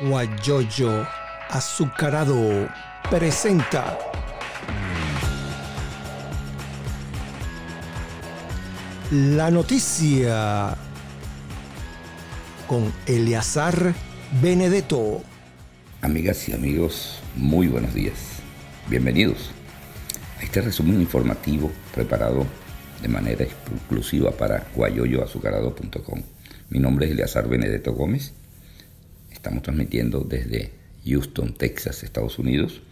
Guayoyo Azucarado presenta la noticia con Eleazar Benedetto. Amigas y amigos, muy buenos días. Bienvenidos a este resumen informativo preparado de manera exclusiva para guayoyoazucarado.com. Mi nombre es Eleazar Benedetto Gómez. Estamos transmitiendo desde Houston, Texas, Estados Unidos.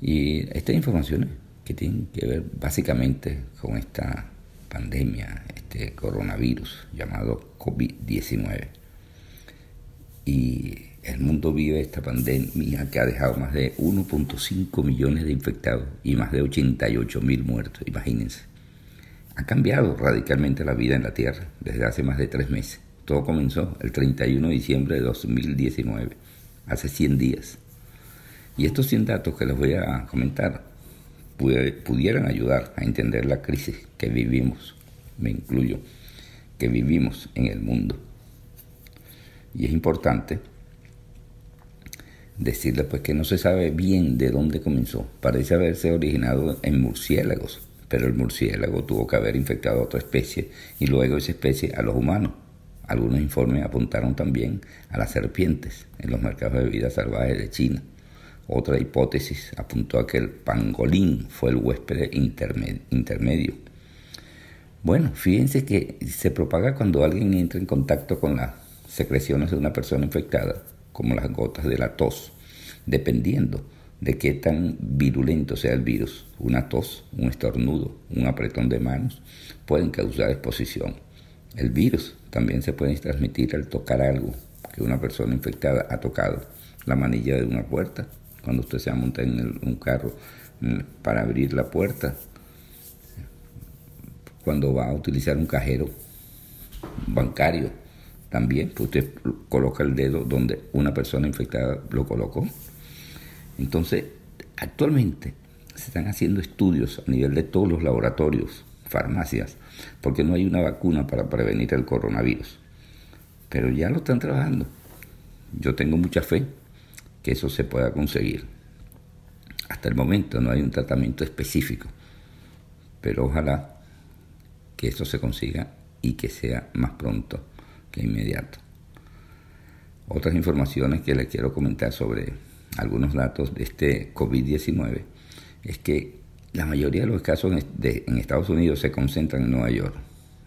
Y estas informaciones que tienen que ver básicamente con esta pandemia, este coronavirus llamado COVID-19. Y el mundo vive esta pandemia que ha dejado más de 1.5 millones de infectados y más de 88 mil muertos, imagínense. Ha cambiado radicalmente la vida en la Tierra desde hace más de tres meses. Todo comenzó el 31 de diciembre de 2019, hace 100 días. Y estos 100 datos que les voy a comentar pudieran ayudar a entender la crisis que vivimos, me incluyo, que vivimos en el mundo. Y es importante decirle pues que no se sabe bien de dónde comenzó. Parece haberse originado en murciélagos, pero el murciélago tuvo que haber infectado a otra especie y luego esa especie a los humanos. Algunos informes apuntaron también a las serpientes en los mercados de vida salvaje de China. Otra hipótesis apuntó a que el pangolín fue el huésped intermedio. Bueno, fíjense que se propaga cuando alguien entra en contacto con las secreciones de una persona infectada, como las gotas de la tos, dependiendo de qué tan virulento sea el virus. Una tos, un estornudo, un apretón de manos pueden causar exposición. El virus también se puede transmitir al tocar algo que una persona infectada ha tocado, la manilla de una puerta, cuando usted se monta en un carro mm, para abrir la puerta, cuando va a utilizar un cajero bancario, también pues usted coloca el dedo donde una persona infectada lo colocó. Entonces, actualmente se están haciendo estudios a nivel de todos los laboratorios, farmacias, porque no hay una vacuna para prevenir el coronavirus. Pero ya lo están trabajando. Yo tengo mucha fe que eso se pueda conseguir. Hasta el momento no hay un tratamiento específico, pero ojalá que eso se consiga y que sea más pronto que inmediato. Otras informaciones que les quiero comentar sobre algunos datos de este COVID-19 es que la mayoría de los casos en Estados Unidos se concentran en Nueva York.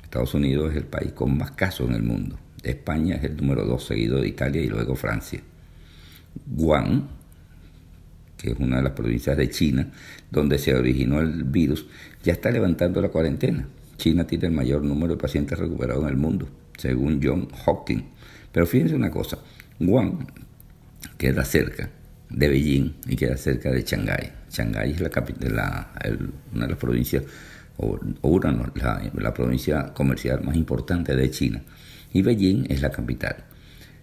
Estados Unidos es el país con más casos en el mundo. España es el número dos, seguido de Italia y luego Francia. Wuhan, que es una de las provincias de China donde se originó el virus, ya está levantando la cuarentena. China tiene el mayor número de pacientes recuperados en el mundo, según John Hopkins. Pero fíjense una cosa, Wuhan queda cerca de Beijing y queda cerca de Shanghái. Shanghái es la capital, la, una de las provincias, o, una, la, provincia comercial más importante de China. Y Beijing es la capital.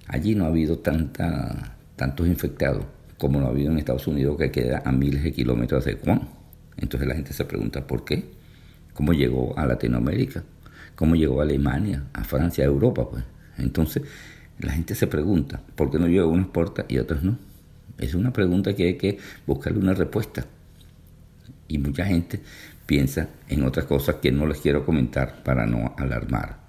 Allí no ha habido tanta, tantos infectados como lo ha habido en Estados Unidos, que queda a miles de kilómetros de Wuhan. Entonces la gente se pregunta por qué, cómo llegó a Latinoamérica, cómo llegó a Alemania, a Francia, a Europa. Pues. Entonces la gente se pregunta, ¿por qué no llegó a unas puertas y otras no? Es una pregunta que hay que buscarle una respuesta. Y mucha gente piensa en otras cosas que no les quiero comentar para no alarmar.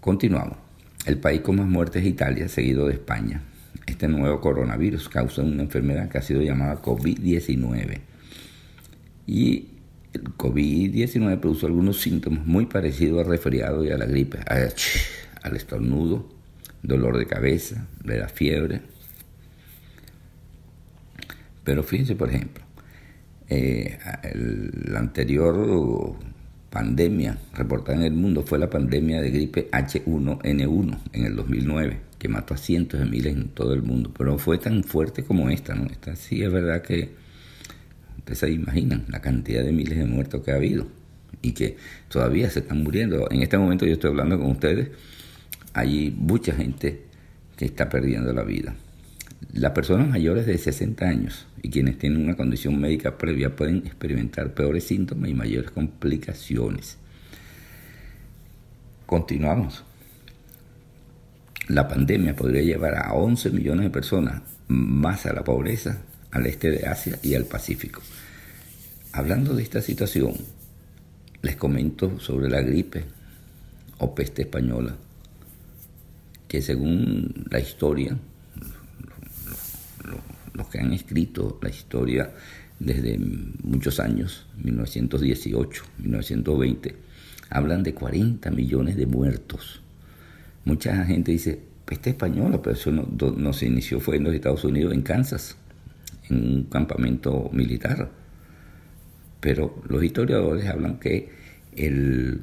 Continuamos. El país con más muertes es Italia, seguido de España. Este nuevo coronavirus causa una enfermedad que ha sido llamada COVID-19. Y el COVID-19 produce algunos síntomas muy parecidos al resfriado y a la gripe, al estornudo, dolor de cabeza, de la fiebre, pero fíjense, por ejemplo, eh, la anterior pandemia reportada en el mundo fue la pandemia de gripe H1N1 en el 2009, que mató a cientos de miles en todo el mundo, pero fue tan fuerte como esta, ¿no? Esta sí es verdad que ustedes se imaginan la cantidad de miles de muertos que ha habido y que todavía se están muriendo. En este momento yo estoy hablando con ustedes, hay mucha gente que está perdiendo la vida. Las personas mayores de 60 años y quienes tienen una condición médica previa pueden experimentar peores síntomas y mayores complicaciones. Continuamos. la pandemia podría llevar a 11 millones de personas más a la pobreza al este de Asia y al Pacífico. Hablando de esta situación, les comento sobre la gripe o peste española, que según la historia, que han escrito la historia desde muchos años, 1918, 1920, hablan de 40 millones de muertos. Mucha gente dice, peste española, pero eso no, se inició, fue en los Estados Unidos, en Kansas, en un campamento militar. Pero los historiadores hablan que el,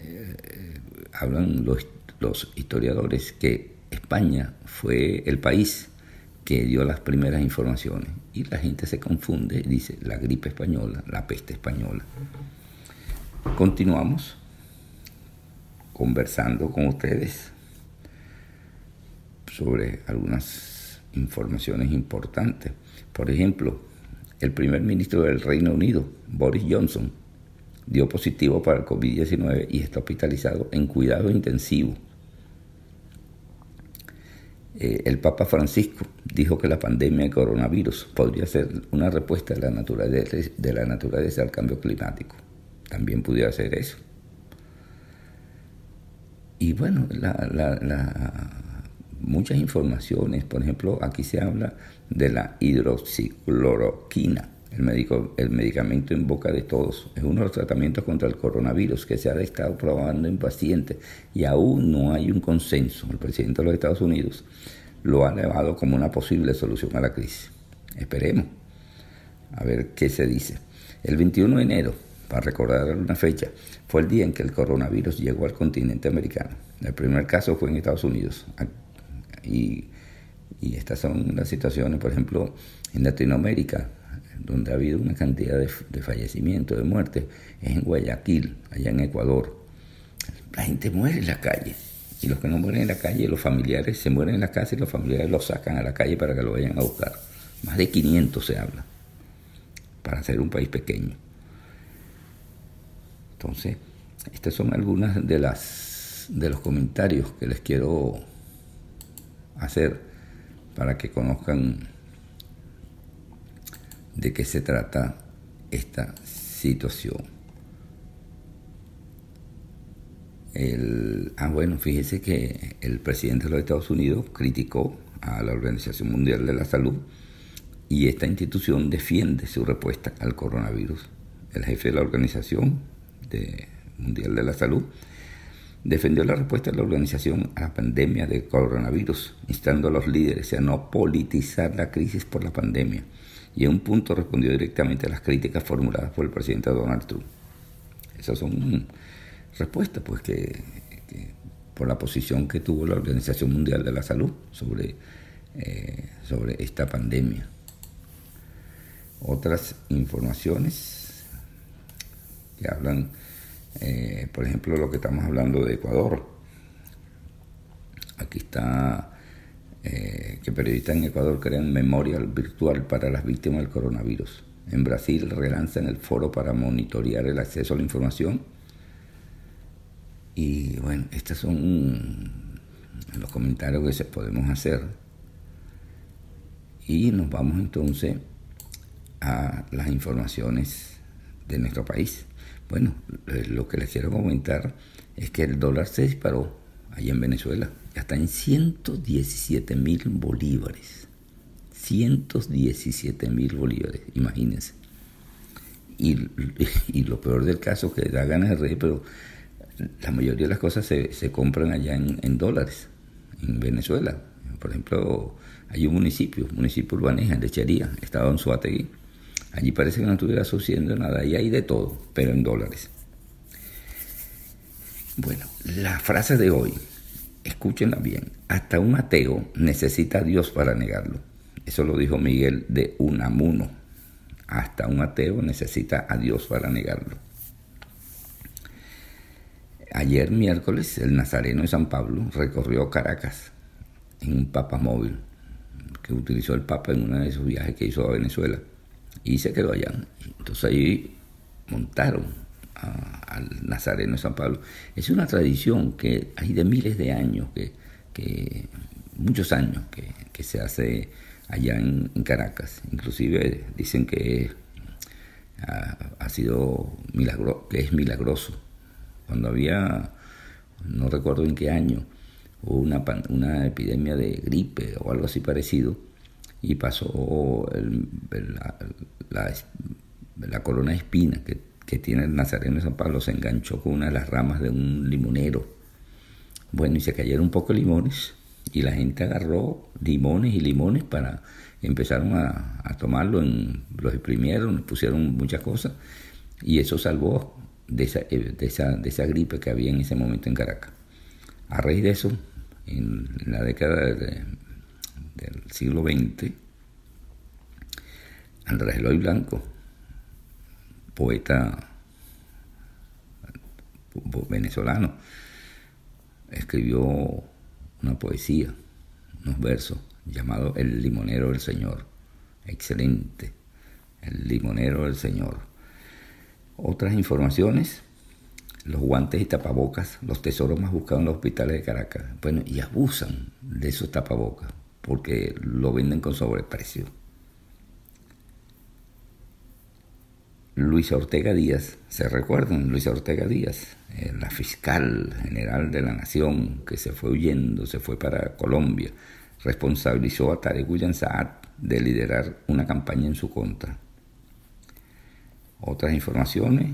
eh, hablan los, los historiadores que España fue el país que dio las primeras informaciones. Y la gente se confunde y dice la gripe española, la peste española. Continuamos conversando con ustedes sobre algunas informaciones importantes. Por ejemplo, el primer ministro del Reino Unido, Boris Johnson, dio positivo para el COVID-19 y está hospitalizado en cuidado intensivo eh, el Papa Francisco dijo que la pandemia de coronavirus podría ser una respuesta de la naturaleza, de la naturaleza al cambio climático. También pudiera ser eso. Y bueno, muchas informaciones, por ejemplo, aquí se habla de la hidroxicloroquina el, médico, el medicamento en boca de todos. Es uno de los tratamientos contra el coronavirus que se ha estado probando en pacientes y aún no hay un consenso. El presidente de los Estados Unidos lo ha elevado como una posible solución a la crisis. Esperemos a ver qué se dice. El 21 de enero, para recordar una fecha, fue el día en que el coronavirus llegó al continente americano. El primer caso fue en Estados Unidos. Y, y estas son las situaciones, por ejemplo, en Latinoamérica donde ha habido una cantidad de, fallecimientos, de muertes, es en Guayaquil, allá en Ecuador. La gente muere en la calle. Y los que no mueren en la calle, los familiares se mueren en la casa y los familiares los sacan a la calle para que lo vayan a buscar. Más de 500 se habla, para ser un país pequeño. Entonces, estas son algunas de de los comentarios que les quiero hacer para que conozcan de qué se trata esta situación. ah, bueno, fíjese que el presidente de los Estados Unidos criticó a la Organización Mundial de la Salud y esta institución defiende su respuesta al coronavirus. El jefe de la Organización Mundial de la Salud defendió la respuesta de la organización a la pandemia de coronavirus, instando a los líderes a no politizar la crisis por la pandemia y en un punto respondió directamente a las críticas formuladas por el presidente Donald Trump. Esas son respuestas, pues, que, por la posición que tuvo la Organización Mundial de la Salud sobre, eh, sobre esta pandemia. Otras informaciones que hablan, eh, por ejemplo, lo que estamos hablando de Ecuador. Aquí está eh, que periodistas en Ecuador crean memorial virtual para las víctimas del coronavirus. En Brasil relanzan el foro para monitorear el acceso a la información. Y bueno, estos son los comentarios que se podemos hacer. Y nos vamos entonces a las informaciones de nuestro país. Bueno, eh, lo que les quiero comentar es que el dólar se disparó allá en Venezuela está en 117 mil bolívares. 117 mil bolívares, imagínense. Y, lo peor del caso que da ganas de reír, pero la mayoría de las cosas se, compran allá en, dólares, en Venezuela. Por ejemplo, hay un municipio, municipio urbaneja, Lechería, estado en Suategui. Allí parece que no estuviera sucediendo nada, y hay de todo, pero en dólares. Bueno, la frase de hoy escúchenla bien, hasta un ateo necesita a Dios para negarlo. Eso lo dijo Miguel de Unamuno. Hasta un ateo necesita a Dios para negarlo. Ayer miércoles el Nazareno de San Pablo recorrió Caracas en un Papa móvil que utilizó el Papa en uno de sus viajes que hizo a Venezuela y se quedó allá. Entonces ahí montaron al Nazareno de San Pablo. Es una tradición que hay de miles de años que que muchos años que, se hace allá en, Caracas. Inclusive dicen que ha, sido milagro, que es milagroso. Cuando había, no recuerdo en qué año, hubo una, una epidemia de gripe o algo así parecido, y pasó la, la, corona de espina que, que, tiene el Nazareno de San Pablo, se enganchó con una de las ramas de un limonero. Bueno, y se cayeron un poco limones y la gente agarró limones y limones para empezaron a, tomarlo, en, los exprimieron, pusieron muchas cosas y eso salvó de esa, eh, de, esa, de esa gripe que había en ese momento en Caracas. A raíz de eso, en la década del siglo XX, Andrés Eloy Blanco, poeta venezolano, escribió una poesía, unos versos, llamado El limonero del Señor. Excelente, El limonero del Señor. Otras informaciones, los guantes y tapabocas, los tesoros más buscados en los hospitales de Caracas. Bueno, y abusan de esos tapabocas porque lo venden con sobreprecio. Luisa Ortega Díaz, ¿se recuerdan? Luisa Ortega Díaz, eh, la fiscal general de la nación que se fue huyendo, se fue para Colombia, responsabilizó a Tarek William Saad de liderar una campaña en su contra. Otras informaciones,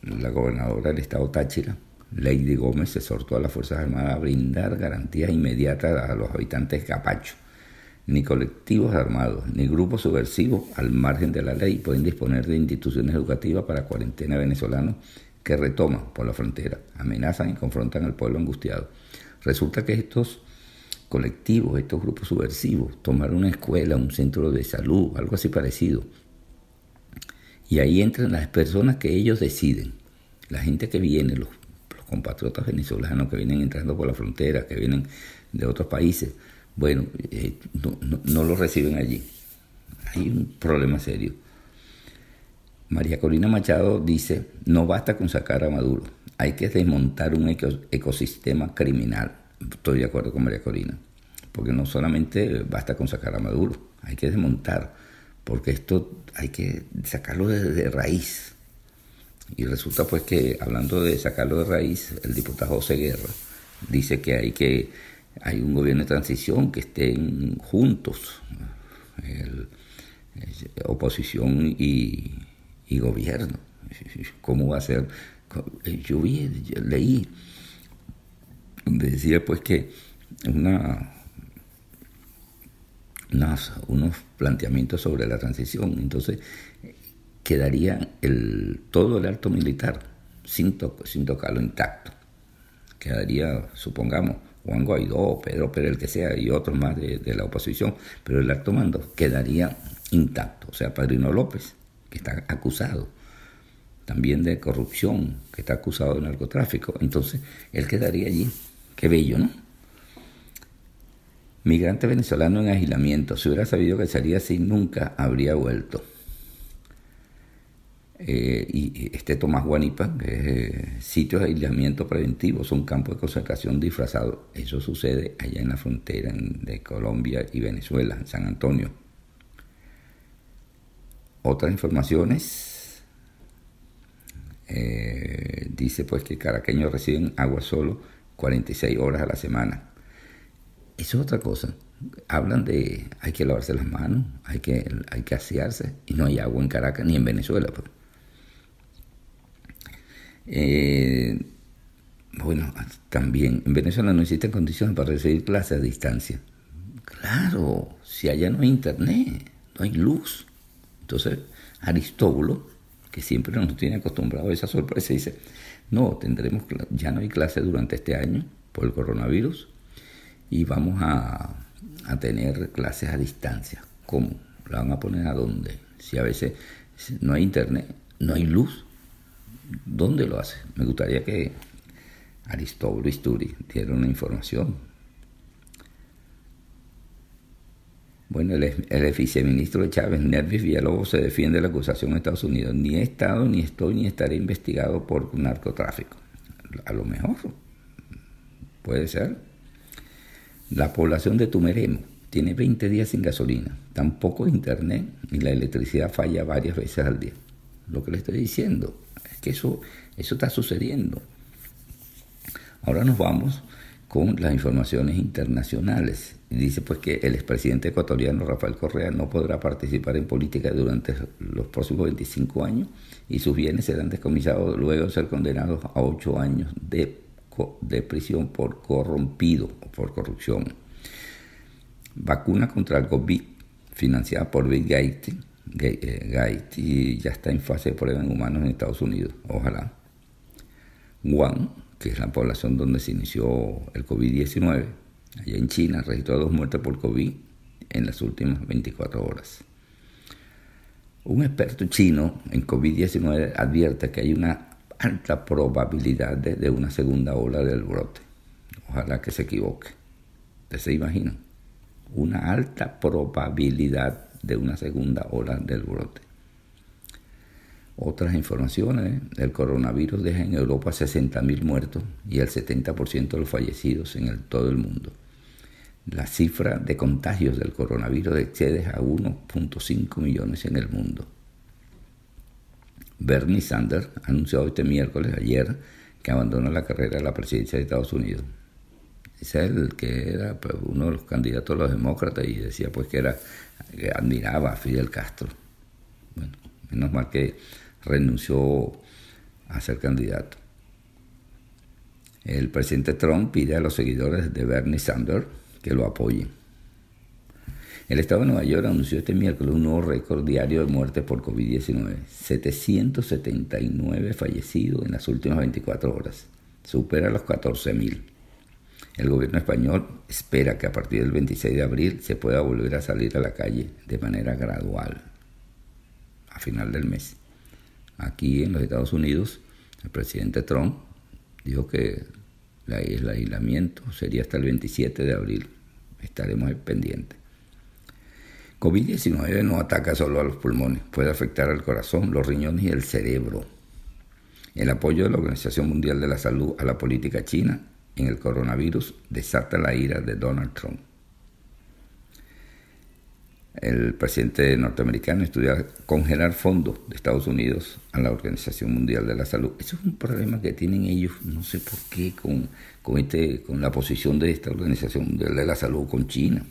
la gobernadora del estado Táchira, Lady Gómez, exhortó a las Fuerzas Armadas a brindar garantías inmediatas a los habitantes de Capacho ni colectivos armados, ni grupos subversivos al margen de la ley pueden disponer de instituciones educativas para cuarentena venezolanos que retoman por la frontera, amenazan y confrontan al pueblo angustiado. Resulta que estos colectivos, estos grupos subversivos, tomaron una escuela, un centro de salud, algo así parecido. Y ahí entran las personas que ellos deciden, la gente que viene, los, los compatriotas venezolanos que vienen entrando por la frontera, que vienen de otros países bueno, eh, no, lo reciben allí. Hay un problema serio. María Corina Machado dice, no basta con sacar a Maduro, hay que desmontar un ecosistema criminal. Estoy de acuerdo con María Corina, porque no solamente basta con sacar a Maduro, hay que desmontar, porque esto hay que sacarlo de raíz. Y resulta pues que hablando de sacarlo de raíz, el diputado José Guerra dice que hay que hay un gobierno de transición que estén juntos, oposición y, gobierno. ¿Cómo va a ser? Yo vi, leí, decía pues que una, unos planteamientos sobre la transición, entonces quedaría el, todo el alto militar sin, sin tocarlo intacto. Quedaría, supongamos, Juan Guaidó, Pedro Pérez, el que sea, y otros más de, la oposición, pero el acto mando quedaría intacto. O sea, Padrino López, que está acusado también de corrupción, que está acusado de narcotráfico, entonces él quedaría allí. Qué bello, ¿no? Migrante venezolano en aislamiento. Si hubiera sabido que sería así, nunca habría vuelto. Eh, y este Tomás Guanipa, que es eh, de aislamiento preventivo, son campos de concentración disfrazados. Eso sucede allá en la frontera de Colombia y Venezuela, en San Antonio. Otras informaciones, eh, dice pues que caraqueños reciben agua solo 46 horas a la semana. Eso es otra cosa. Hablan de hay que lavarse las manos, hay que, hay que asearse, y no hay agua en Caracas ni en Venezuela. Pues. Eh, bueno, también en Venezuela no existen condiciones para recibir clases a distancia. Claro, si allá no hay internet, no hay luz. Entonces, Aristóbulo, que siempre nos tiene acostumbrado a esa sorpresa, dice, no, tendremos, ya no hay clases durante este año por el coronavirus y vamos a, a tener clases a distancia. ¿Cómo? ¿La van a poner a dónde? Si a veces no hay internet, no hay luz, ¿Dónde lo hace? Me gustaría que Aristóbulo Isturi diera una información. Bueno, el, el viceministro de Chávez, Nervis Villalobos, se defiende de la acusación de Estados Unidos. Ni he estado, ni estoy, ni estaré investigado por narcotráfico. A lo mejor. Puede ser. La población de Tumeremo tiene 20 días sin gasolina, tampoco internet y la electricidad falla varias veces al día. Lo que le estoy diciendo que eso, eso está sucediendo. Ahora nos vamos con las informaciones internacionales. Dice pues que el expresidente ecuatoriano Rafael Correa no podrá participar en política durante los próximos 25 años y sus bienes serán descomisados luego de ser condenados a 8 años de, de prisión por corrompido o por corrupción. Vacuna contra el COVID financiada por Bill Gates, Gates ya está en fase de prueba en humanos en Estados Unidos. Ojalá. Wuhan que es la población donde se inició el COVID-19, allá en China, registró dos muertes por COVID en las últimas 24 horas. Un experto chino en COVID-19 advierte que hay una alta probabilidad de, una segunda ola del brote. Ojalá que se equivoque. ¿Ustedes se imaginan? Una alta probabilidad de una segunda ola del brote. Otras informaciones, el coronavirus deja en Europa 60.000 muertos y el 70% de los fallecidos en todo el mundo. La cifra de contagios del coronavirus excede a 1.5 millones en el mundo. Bernie Sanders anunció este miércoles, ayer, que abandona la carrera de la presidencia de Estados Unidos. Que era pues, uno de los candidatos a los demócratas y decía pues que era que admiraba a Fidel Castro. Bueno, menos mal que renunció a ser candidato. El presidente Trump pide a los seguidores de Bernie Sanders que lo apoyen. El Estado de Nueva York anunció este miércoles un nuevo récord diario de muertes por COVID-19. 779 fallecidos en las últimas 24 horas. Supera los 14.000. El gobierno español espera que a partir del 26 de abril se pueda volver a salir a la calle de manera gradual a final del mes. Aquí en los Estados Unidos, el presidente Trump dijo que el aislamiento sería hasta el 27 de abril. Estaremos pendientes. COVID-19 no ataca solo a los pulmones, puede afectar al corazón, los riñones y el cerebro. El apoyo de la Organización Mundial de la Salud a la política china en el coronavirus desata la ira de Donald Trump el presidente norteamericano estudia congelar fondos de Estados Unidos a la Organización Mundial de la Salud. Eso es un problema que tienen ellos, no sé por qué, con, con, este, con la posición de esta Organización Mundial de la Salud con China.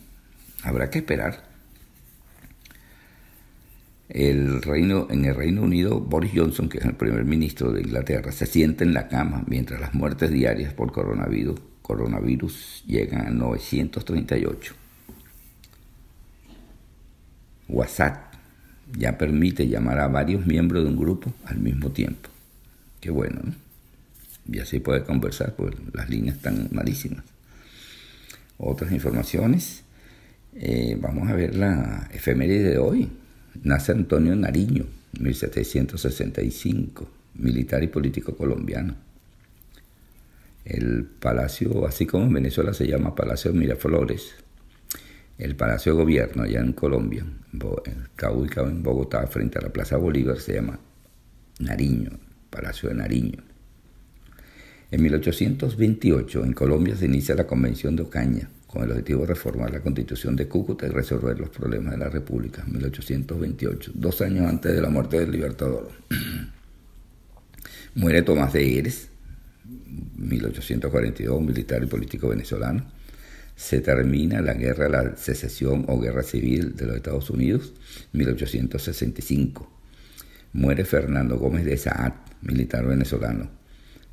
Habrá que esperar. El reino, en el Reino Unido, Boris Johnson, que es el primer ministro de Inglaterra, se sienta en la cama mientras las muertes diarias por coronavirus, llegan a 938. WhatsApp ya permite llamar a varios miembros de un grupo al mismo tiempo. Qué bueno, ¿no? Y así puede conversar, pues las líneas están malísimas. Otras informaciones. Eh, vamos a ver la efeméride de hoy. Nace Antonio Nariño, 1765, militar y político colombiano. El palacio, así como en Venezuela se llama Palacio Miraflores, el Palacio de Gobierno allá en Colombia, ubicado en Bogotá, frente a la Plaza Bolívar, se llama Nariño, Palacio de Nariño. En 1828 en Colombia se inicia la Convención de Ocaña con el objetivo de reformar la constitución de Cúcuta y resolver los problemas de la República, 1828, dos años antes de la muerte del Libertador. Muere Tomás de Eres, 1842, militar y político venezolano se termina la guerra la secesión o guerra civil de los Estados Unidos, 1865. Muere Fernando Gómez de Saad, militar venezolano.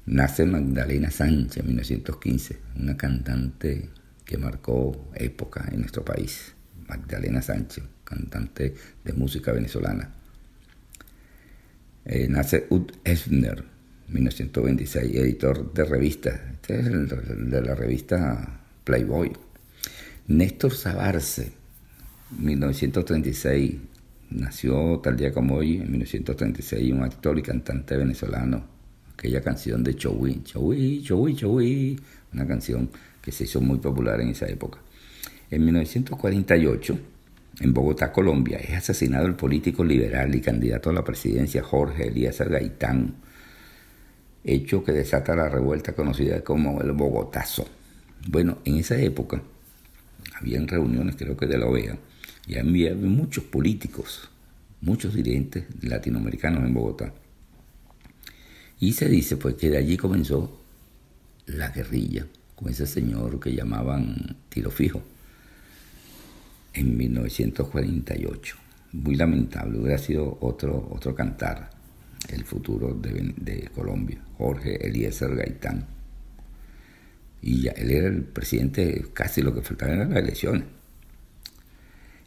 Nace Magdalena Sánchez, 1915, una cantante que marcó época en nuestro país. Magdalena Sánchez, cantante de música venezolana. Eh, nace Ud Esner, 1926, editor de revistas. Este es el de la revista Playboy. Néstor Sabarce, 1936, nació tal día como hoy, en 1936, un actor y cantante venezolano. Aquella canción de Chowi, Chowi, Chowi, Chowi, una canción que se hizo muy popular en esa época. En 1948, en Bogotá, Colombia, es asesinado el político liberal y candidato a la presidencia Jorge Elías Gaitán, hecho que desata la revuelta conocida como el Bogotazo. Bueno, en esa época habían reuniones creo que de la OEA, y había muchos políticos, muchos dirigentes latinoamericanos en Bogotá. Y se dice pues que de allí comenzó la guerrilla con ese señor que llamaban Tiro Fijo en 1948. Muy lamentable, hubiera sido otro, otro cantar el futuro de, Colombia, Jorge Eliezer Gaitán. Y ya, él era el presidente, casi lo que faltaba eran las elecciones.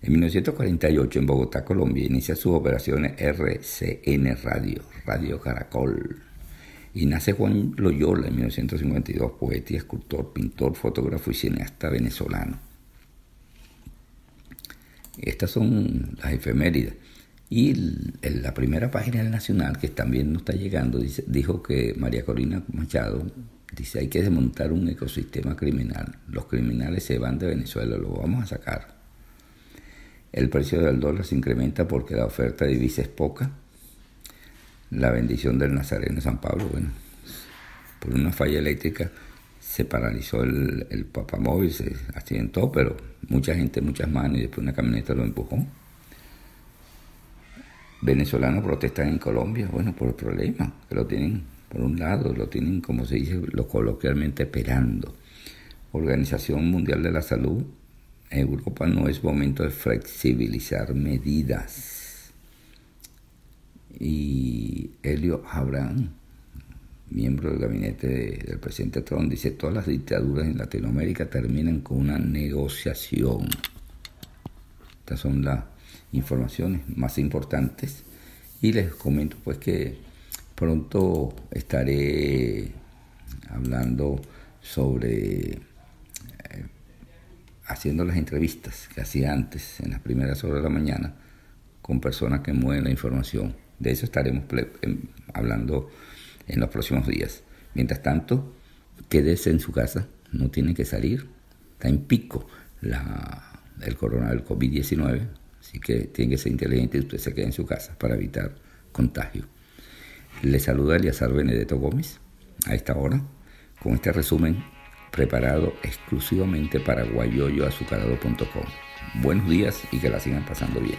En 1948, en Bogotá, Colombia, inicia sus operaciones RCN Radio, Radio Caracol. Y nace Juan Loyola en 1952, poeta y escultor, pintor, fotógrafo y cineasta venezolano. Estas son las efemérides. Y en la primera página del Nacional, que también nos está llegando, dijo que María Corina Machado dice hay que desmontar un ecosistema criminal. Los criminales se van de Venezuela, lo vamos a sacar. El precio del dólar se incrementa porque la oferta de divisa es poca. La bendición del Nazareno San Pablo, bueno, por una falla eléctrica se paralizó el, el papamóvil, se accidentó, pero mucha gente, muchas manos y después una camioneta lo empujó. Venezolanos protestan en Colombia, bueno, por el problema, que lo tienen, por un lado, lo tienen, como se dice, lo coloquialmente esperando. Organización Mundial de la Salud Europa no es momento de flexibilizar medidas. Y Helio Abraham, miembro del gabinete del presidente Trump, dice, todas las dictaduras en Latinoamérica terminan con una negociación. Estas son las informaciones más importantes. Y les comento pues que pronto estaré hablando sobre haciendo las entrevistas que hacía antes, en las primeras horas de la mañana, con personas que mueven la información. De eso estaremos em, hablando en los próximos días. Mientras tanto, quédese en su casa, no tiene que salir. Está en pico el coronavirus COVID-19, así que tiene que ser inteligente y usted se quede en su casa para evitar contagio. Le saluda Eliazar Benedetto Gómez a esta hora con este resumen preparado exclusivamente para guayoyoazucarado.com. Buenos días y que la sigan pasando bien.